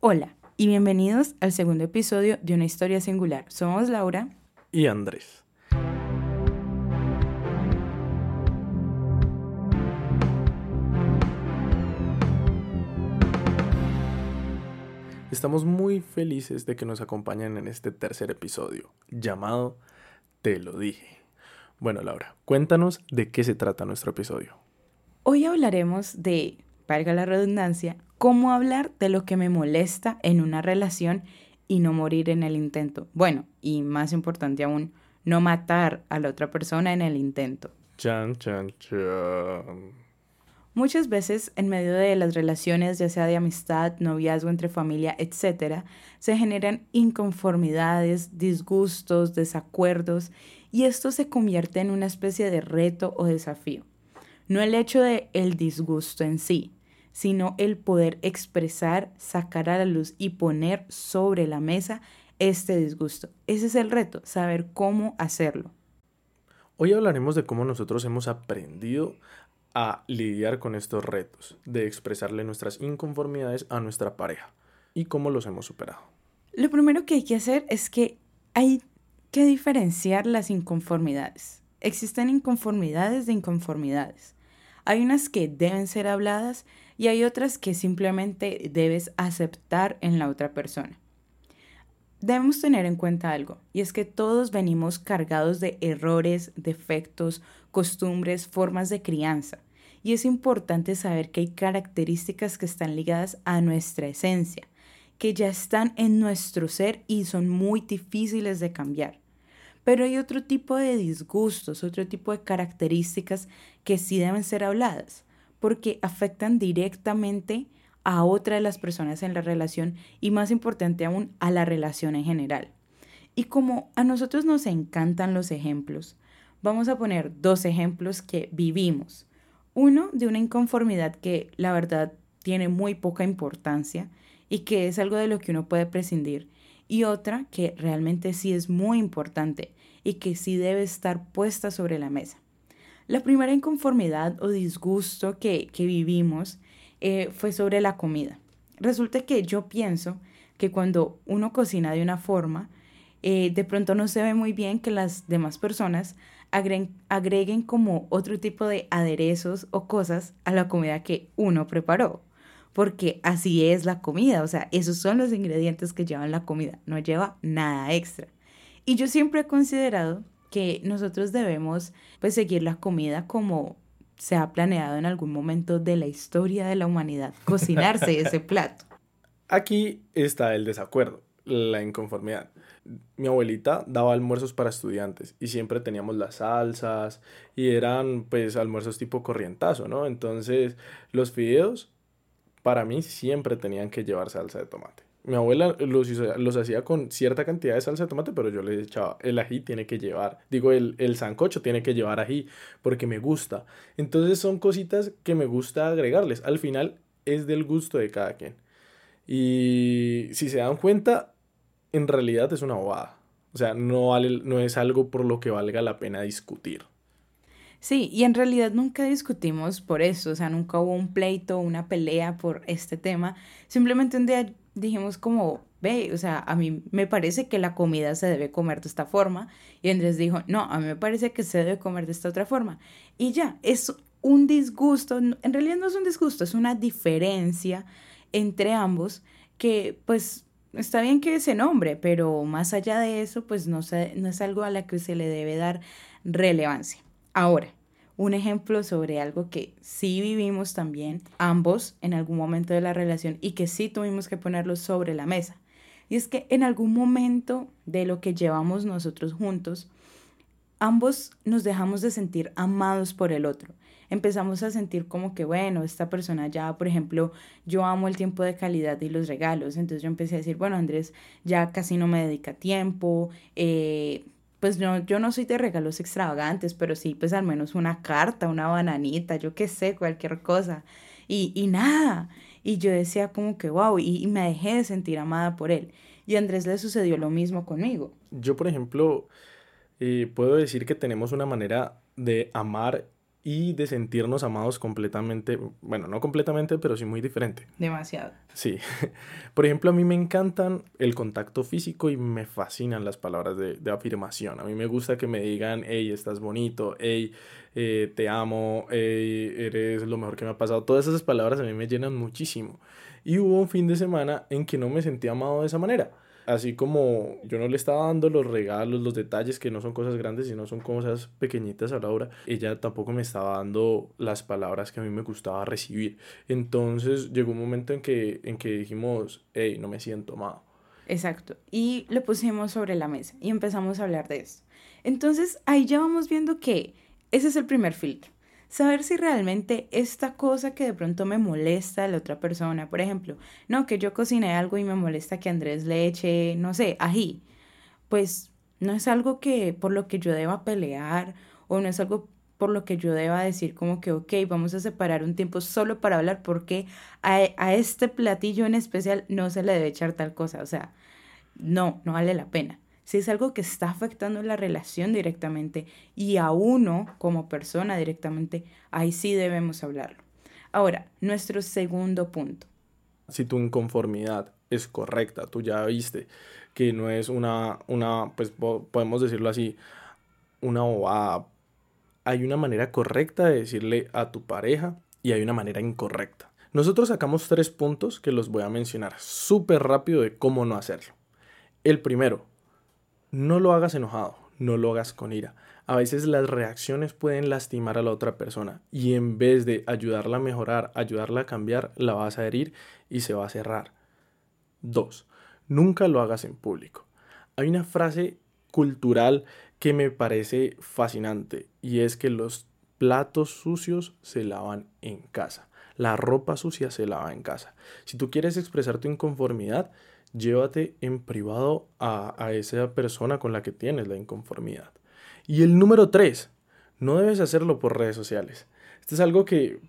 Hola y bienvenidos al segundo episodio de Una historia singular. Somos Laura y Andrés. Estamos muy felices de que nos acompañen en este tercer episodio, llamado Te lo dije. Bueno, Laura, cuéntanos de qué se trata nuestro episodio. Hoy hablaremos de, valga la redundancia, cómo hablar de lo que me molesta en una relación y no morir en el intento. Bueno, y más importante aún, no matar a la otra persona en el intento. Chan, chan, chan. Muchas veces en medio de las relaciones, ya sea de amistad, noviazgo entre familia, etc., se generan inconformidades, disgustos, desacuerdos y esto se convierte en una especie de reto o desafío. No el hecho de el disgusto en sí, sino el poder expresar, sacar a la luz y poner sobre la mesa este disgusto. Ese es el reto, saber cómo hacerlo. Hoy hablaremos de cómo nosotros hemos aprendido a lidiar con estos retos, de expresarle nuestras inconformidades a nuestra pareja y cómo los hemos superado. Lo primero que hay que hacer es que hay que diferenciar las inconformidades. Existen inconformidades de inconformidades. Hay unas que deben ser habladas y hay otras que simplemente debes aceptar en la otra persona. Debemos tener en cuenta algo, y es que todos venimos cargados de errores, defectos, costumbres, formas de crianza y es importante saber que hay características que están ligadas a nuestra esencia, que ya están en nuestro ser y son muy difíciles de cambiar. Pero hay otro tipo de disgustos, otro tipo de características que sí deben ser habladas, porque afectan directamente a otra de las personas en la relación y más importante aún a la relación en general. Y como a nosotros nos encantan los ejemplos, vamos a poner dos ejemplos que vivimos uno, de una inconformidad que la verdad tiene muy poca importancia y que es algo de lo que uno puede prescindir. Y otra que realmente sí es muy importante y que sí debe estar puesta sobre la mesa. La primera inconformidad o disgusto que, vivimos eh, fue sobre la comida. Resulta que yo pienso que cuando uno cocina de una forma, eh, de pronto no se ve muy bien que las demás personas agreguen, como otro tipo de aderezos o cosas a la comida que uno preparó. Porque así es la comida, o sea, esos son los ingredientes que llevan la comida, no lleva nada extra. Y yo siempre he considerado que nosotros debemos pues seguir la comida como se ha planeado en algún momento de la historia de la humanidad, cocinarse ese plato. Aquí está el desacuerdo, la inconformidad mi abuelita daba almuerzos para estudiantes y siempre teníamos las salsas y eran pues almuerzos tipo corrientazo, ¿no? Entonces los fideos para mí siempre tenían que llevar salsa de tomate. Mi abuela los, los hacía con cierta cantidad de salsa de tomate, pero yo le echaba, el ají tiene que llevar, digo, el, el sancocho tiene que llevar ají, porque me gusta. Entonces son cositas que me gusta agregarles. Al final es del gusto de cada quien. Y si se dan cuenta, en realidad es una bobada. O sea, no, vale, no es algo por lo que valga la pena discutir. Sí, y en realidad nunca discutimos por eso, o sea, nunca hubo un pleito, una pelea por este tema. Simplemente un día dijimos como, ve, o sea, a mí me parece que la comida se debe comer de esta forma. Y Andrés dijo, no, a mí me parece que se debe comer de esta otra forma. Y ya, es un disgusto, en realidad no es un disgusto, es una diferencia entre ambos que pues está bien que ese nombre, pero más allá de eso, pues no, no es algo a la que se le debe dar relevancia. Ahora, un ejemplo sobre algo que sí vivimos también ambos en algún momento de la relación y que sí tuvimos que ponerlo sobre la mesa. Y es que en algún momento de lo que llevamos nosotros juntos, ambos nos dejamos de sentir amados por el otro empezamos a sentir como que, bueno, esta persona ya, por ejemplo, yo amo el tiempo de calidad y los regalos, entonces yo empecé a decir, bueno, Andrés ya casi no me dedica tiempo, eh, pues no, yo no soy de regalos extravagantes, pero sí, pues al menos una carta, una bananita, yo qué sé, cualquier cosa. Y, y nada. Y yo decía como que, wow, y, y, me dejé de sentir amada por él. Y Andrés le sucedió lo mismo conmigo. Yo, por ejemplo, eh, puedo decir que tenemos una manera de amar y de sentirnos amados completamente, bueno, no completamente, pero sí muy diferente. Demasiado. Sí. Por ejemplo, a mí me encantan el contacto físico y me fascinan las palabras de, afirmación. A mí me gusta que me digan, hey, estás bonito, hey, eh, te amo, hey, eres lo mejor que me ha pasado. Todas esas palabras a mí me llenan muchísimo. Y hubo un fin de semana en que no me sentí amado de esa manera así como yo no le estaba dando los regalos, los detalles, que no son cosas grandes, sino son cosas pequeñitas a Laura, ella tampoco me estaba dando las palabras que a mí me gustaba recibir. Entonces llegó un momento en que, en que dijimos, hey, no me siento amado. Exacto. Y lo pusimos sobre la mesa y empezamos a hablar de eso. Entonces ahí ya vamos viendo que ese es el primer filtro saber si realmente esta cosa que de pronto me molesta a la otra persona, por ejemplo, no, que yo cociné algo y me molesta que Andrés le eche, no sé, ají, pues no es algo que por lo que yo deba pelear o no es algo por lo que yo deba decir como que, ok, vamos a separar un tiempo solo para hablar porque a, a este platillo en especial no se le debe echar tal cosa, o sea, no, no vale la pena si es algo que está afectando la relación directamente y a uno como persona directamente, ahí sí debemos hablarlo. Ahora, nuestro segundo punto. Si tu inconformidad es correcta, tú ya viste que no es una, una pues podemos decirlo así, una bobada. Hay una manera correcta de decirle a tu pareja y hay una manera incorrecta. Nosotros sacamos tres puntos que los voy a mencionar súper rápido de cómo no hacerlo. El primero, no lo hagas enojado, no lo hagas con ira. A veces las reacciones pueden lastimar a la otra persona y en vez de ayudarla a mejorar, ayudarla a cambiar, la vas a herir y se va a cerrar. 2. Nunca lo hagas en público. Hay una frase cultural que me parece fascinante y es que los platos sucios se lavan en casa. La ropa sucia se lava en casa. Si tú quieres expresar tu inconformidad, llévate en privado a, esa persona con la que tienes la inconformidad. Y el número tres, no debes hacerlo por redes sociales. Esto es algo que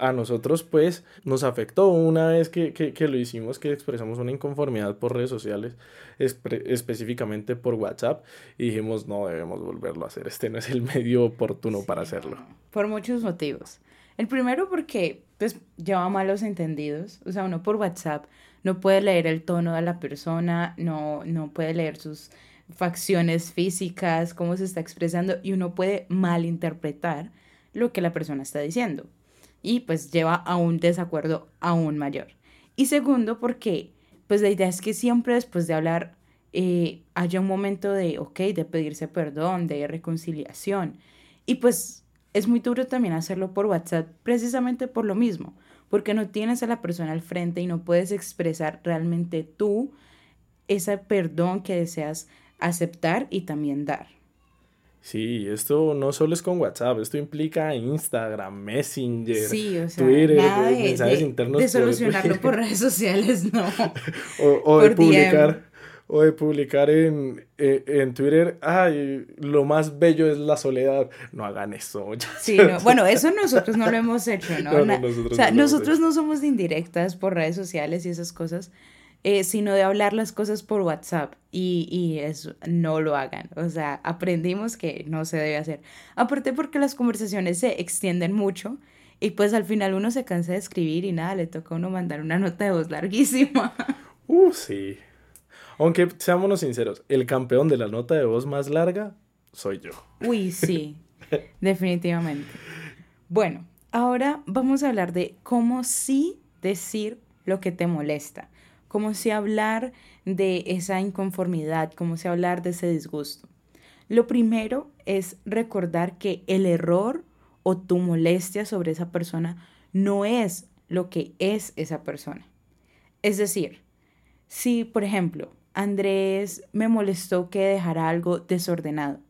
a nosotros pues nos afectó una vez que, lo hicimos, que expresamos una inconformidad por redes sociales, específicamente por WhatsApp, y dijimos no debemos volverlo a hacer, este no es el medio oportuno para hacerlo. Por muchos motivos. El primero porque pues lleva malos entendidos, o sea, uno por WhatsApp no puede leer el tono de la persona, no, no puede leer sus facciones físicas, cómo se está expresando y uno puede malinterpretar lo que la persona está diciendo y pues lleva a un desacuerdo aún mayor. Y segundo, porque pues la idea es que siempre después de hablar eh, haya un momento de, ok, de pedirse perdón, de reconciliación. Y pues es muy duro también hacerlo por WhatsApp precisamente por lo mismo, porque no tienes a la persona al frente y no puedes expresar realmente tú ese perdón que deseas aceptar y también dar. Sí, esto no solo es con WhatsApp, esto implica Instagram, Messenger, Twitter, mensajes internos. De solucionarlo por, redes sociales, no. o, de publicar, o de publicar en, eh, en, Twitter, ay, lo más bello es la soledad. No hagan eso. Sí, bueno, eso nosotros no lo hemos hecho, ¿no? nosotros o sea, nosotros no somos indirectas por redes sociales y esas cosas. Eh, sino de hablar las cosas por WhatsApp y, y eso no lo hagan. O sea, aprendimos que no se debe hacer. Aparte porque las conversaciones se extienden mucho y pues al final uno se cansa de escribir y nada, le toca a uno mandar una nota de voz larguísima. Uh, sí. Aunque seámonos sinceros, el campeón de la nota de voz más larga soy yo. Uy, sí, definitivamente. Bueno, ahora vamos a hablar de cómo sí decir lo que te molesta como si hablar de esa inconformidad, como si hablar de ese disgusto. Lo primero es recordar que el error o tu molestia sobre esa persona no es lo que es esa persona. Es decir, si, por ejemplo, Andrés me molestó que dejara algo desordenado,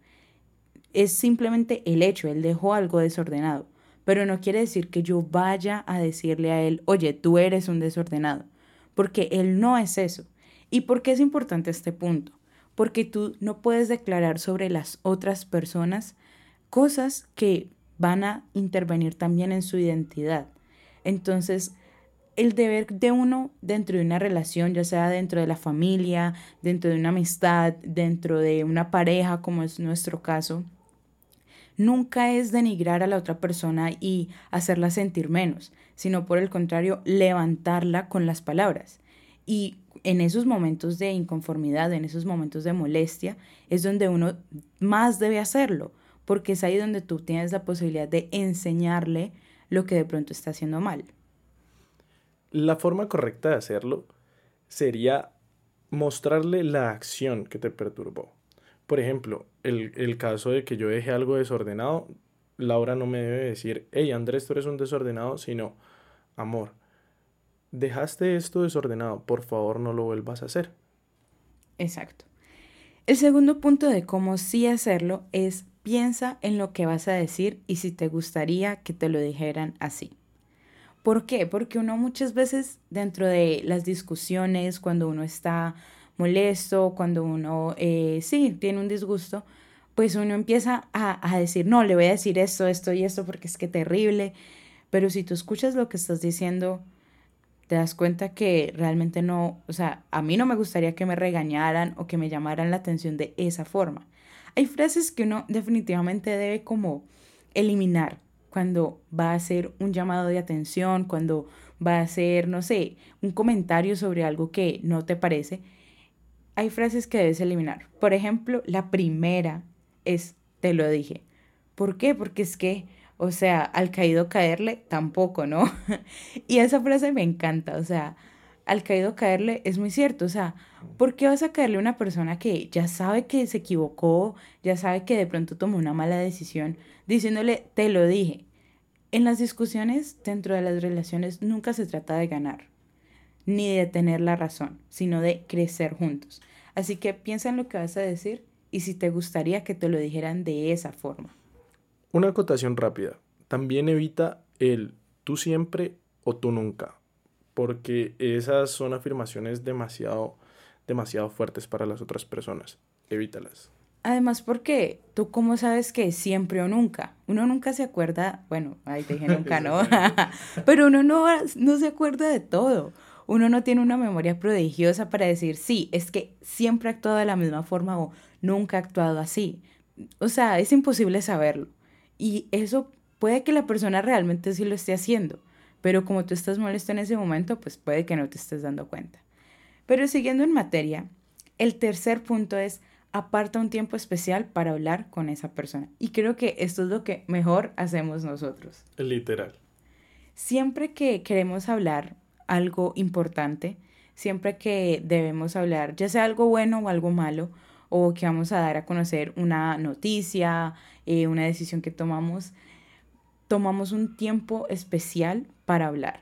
es simplemente el hecho, él dejó algo desordenado, pero no quiere decir que yo vaya a decirle a él, oye, tú eres un desordenado porque Él no es eso. ¿Y por qué es importante este punto? Porque tú no puedes declarar sobre las otras personas cosas que van a intervenir también en su identidad. Entonces, el deber de uno dentro de una relación, ya sea dentro de la familia, dentro de una amistad, dentro de una pareja, como es nuestro caso, nunca es denigrar a la otra persona y hacerla sentir menos, sino por el contrario, levantarla con las palabras. Y en esos momentos de inconformidad, en esos momentos de molestia, es donde uno más debe hacerlo, porque es ahí donde tú tienes la posibilidad de enseñarle lo que de pronto está haciendo mal. La forma correcta de hacerlo sería mostrarle la acción que te perturbó. Por ejemplo, el, el caso de que yo deje algo desordenado, Laura no me debe decir, hey Andrés, tú eres un desordenado, sino, amor, dejaste esto desordenado, por favor no lo vuelvas a hacer. Exacto. El segundo punto de cómo sí hacerlo es piensa en lo que vas a decir y si te gustaría que te lo dijeran así. ¿Por qué? Porque uno muchas veces dentro de las discusiones, cuando uno está molesto, cuando uno eh, sí tiene un disgusto, pues uno empieza a, a decir, no, le voy a decir esto, esto y esto porque es que terrible. Pero si tú escuchas lo que estás diciendo, te das cuenta que realmente no, o sea, a mí no me gustaría que me regañaran o que me llamaran la atención de esa forma. Hay frases que uno definitivamente debe como eliminar cuando va a hacer un llamado de atención, cuando va a hacer, no sé, un comentario sobre algo que no te parece. Hay frases que debes eliminar. Por ejemplo, la primera es, te lo dije. ¿Por qué? Porque es que o sea, al caído caerle, tampoco, ¿no? y esa frase me encanta, o sea, al caído caerle es muy cierto, o sea, ¿por qué vas a caerle a una persona que ya sabe que se equivocó, ya sabe que de pronto tomó una mala decisión, diciéndole, te lo dije? En las discusiones dentro de las relaciones nunca se trata de ganar, ni de tener la razón, sino de crecer juntos. Así que piensa en lo que vas a decir y si te gustaría que te lo dijeran de esa forma. Una acotación rápida. También evita el tú siempre o tú nunca, porque esas son afirmaciones demasiado, demasiado fuertes para las otras personas. Evítalas. Además, porque tú cómo sabes que siempre o nunca. Uno nunca se acuerda, bueno, ahí te dije nunca, ¿no? Pero uno no, no se acuerda de todo. Uno no tiene una memoria prodigiosa para decir, sí, es que siempre ha actuado de la misma forma o nunca ha actuado así. O sea, es imposible saberlo. Y eso puede que la persona realmente sí lo esté haciendo, pero como tú estás molesto en ese momento, pues puede que no te estés dando cuenta. Pero siguiendo en materia, el tercer punto es aparta un tiempo especial para hablar con esa persona. Y creo que esto es lo que mejor hacemos nosotros. Literal. Siempre que queremos hablar algo importante, siempre que debemos hablar, ya sea algo bueno o algo malo, o que vamos a dar a conocer una noticia, eh, una decisión que tomamos, tomamos un tiempo especial para hablar,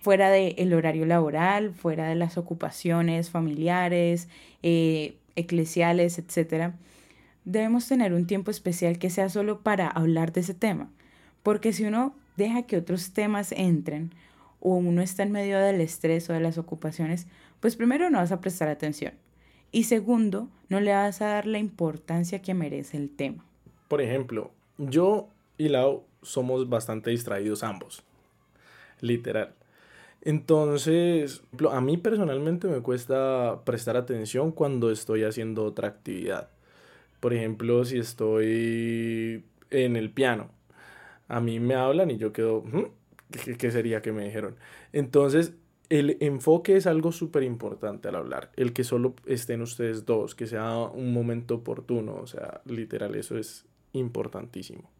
fuera del horario laboral, fuera de las ocupaciones familiares, eh, eclesiales, etc. Debemos tener un tiempo especial que sea solo para hablar de ese tema, porque si uno deja que otros temas entren, o uno está en medio del estrés o de las ocupaciones, pues primero no vas a prestar atención. Y segundo, no le vas a dar la importancia que merece el tema. Por ejemplo, yo y Lau somos bastante distraídos ambos. Literal. Entonces, a mí personalmente me cuesta prestar atención cuando estoy haciendo otra actividad. Por ejemplo, si estoy en el piano, a mí me hablan y yo quedo, ¿qué, sería que me dijeron? Entonces, el enfoque es algo súper importante al hablar. El que solo estén ustedes dos, que sea un momento oportuno, o sea, literal, eso es importantísimo.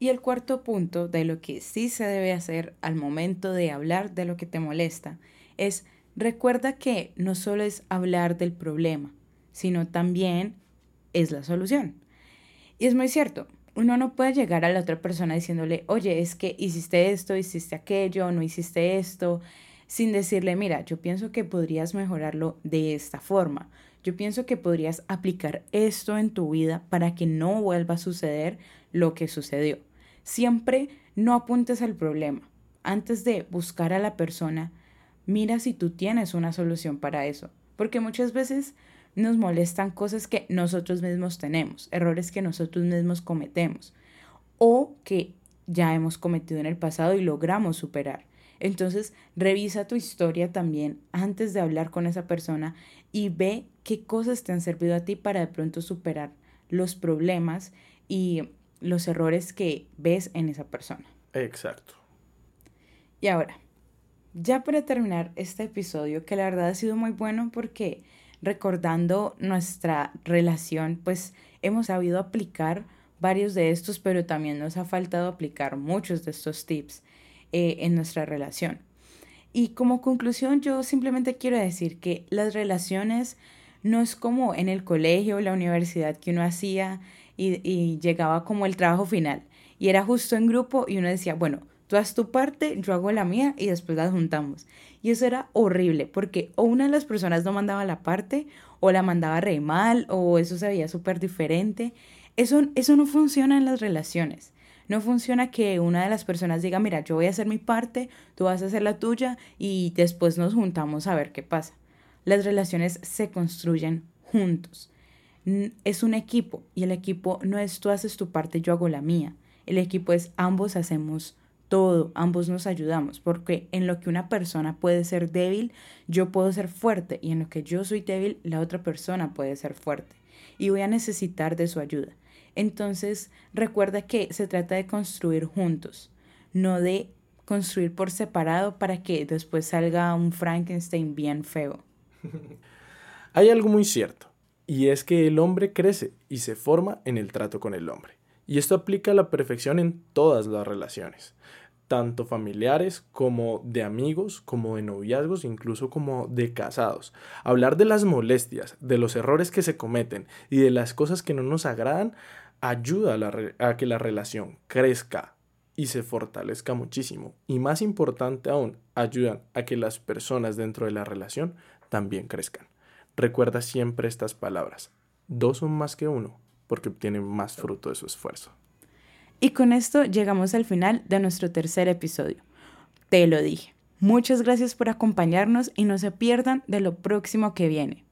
Y el cuarto punto de lo que sí se debe hacer al momento de hablar de lo que te molesta es recuerda que no solo es hablar del problema, sino también es la solución. Y es muy cierto, uno no puede llegar a la otra persona diciéndole, oye, es que hiciste esto, hiciste aquello, no hiciste esto, sin decirle, mira, yo pienso que podrías mejorarlo de esta forma. Yo pienso que podrías aplicar esto en tu vida para que no vuelva a suceder lo que sucedió. Siempre no apuntes al problema. Antes de buscar a la persona, mira si tú tienes una solución para eso. Porque muchas veces nos molestan cosas que nosotros mismos tenemos, errores que nosotros mismos cometemos o que ya hemos cometido en el pasado y logramos superar. Entonces, revisa tu historia también antes de hablar con esa persona y ve qué cosas te han servido a ti para de pronto superar los problemas y los errores que ves en esa persona. Exacto. Y ahora, ya para terminar este episodio, que la verdad ha sido muy bueno porque recordando nuestra relación, pues hemos sabido aplicar varios de estos, pero también nos ha faltado aplicar muchos de estos tips eh, en nuestra relación. Y como conclusión, yo simplemente quiero decir que las relaciones no es como en el colegio o la universidad que uno hacía y, llegaba como el trabajo final. Y era justo en grupo y uno decía, bueno, tú haz tu parte, yo hago la mía y después las juntamos. Y eso era horrible porque o una de las personas no mandaba la parte o la mandaba re mal o eso se veía súper diferente. Eso, eso no funciona en las relaciones. No funciona que una de las personas diga, mira, yo voy a hacer mi parte, tú vas a hacer la tuya y después nos juntamos a ver qué pasa. Las relaciones se construyen juntos. Es un equipo y el equipo no es tú haces tu parte, yo hago la mía. El equipo es ambos hacemos todo, ambos nos ayudamos, porque en lo que una persona puede ser débil, yo puedo ser fuerte y en lo que yo soy débil, la otra persona puede ser fuerte y voy a necesitar de su ayuda. Entonces, recuerda que se trata de construir juntos, no de construir por separado para que después salga un Frankenstein bien feo. Hay algo muy cierto, y es que el hombre crece y se forma en el trato con el hombre. Y esto aplica a la perfección en todas las relaciones, tanto familiares como de amigos, como de noviazgos, incluso como de casados. Hablar de las molestias, de los errores que se cometen y de las cosas que no nos agradan ayuda a, que la relación crezca y se fortalezca muchísimo. Y más importante aún, ayudan a que las personas dentro de la relación también crezcan. Recuerda siempre estas palabras. Dos son más que uno porque obtienen más fruto de su esfuerzo. Y con esto llegamos al final de nuestro tercer episodio. Te lo dije. Muchas gracias por acompañarnos y no se pierdan de lo próximo que viene.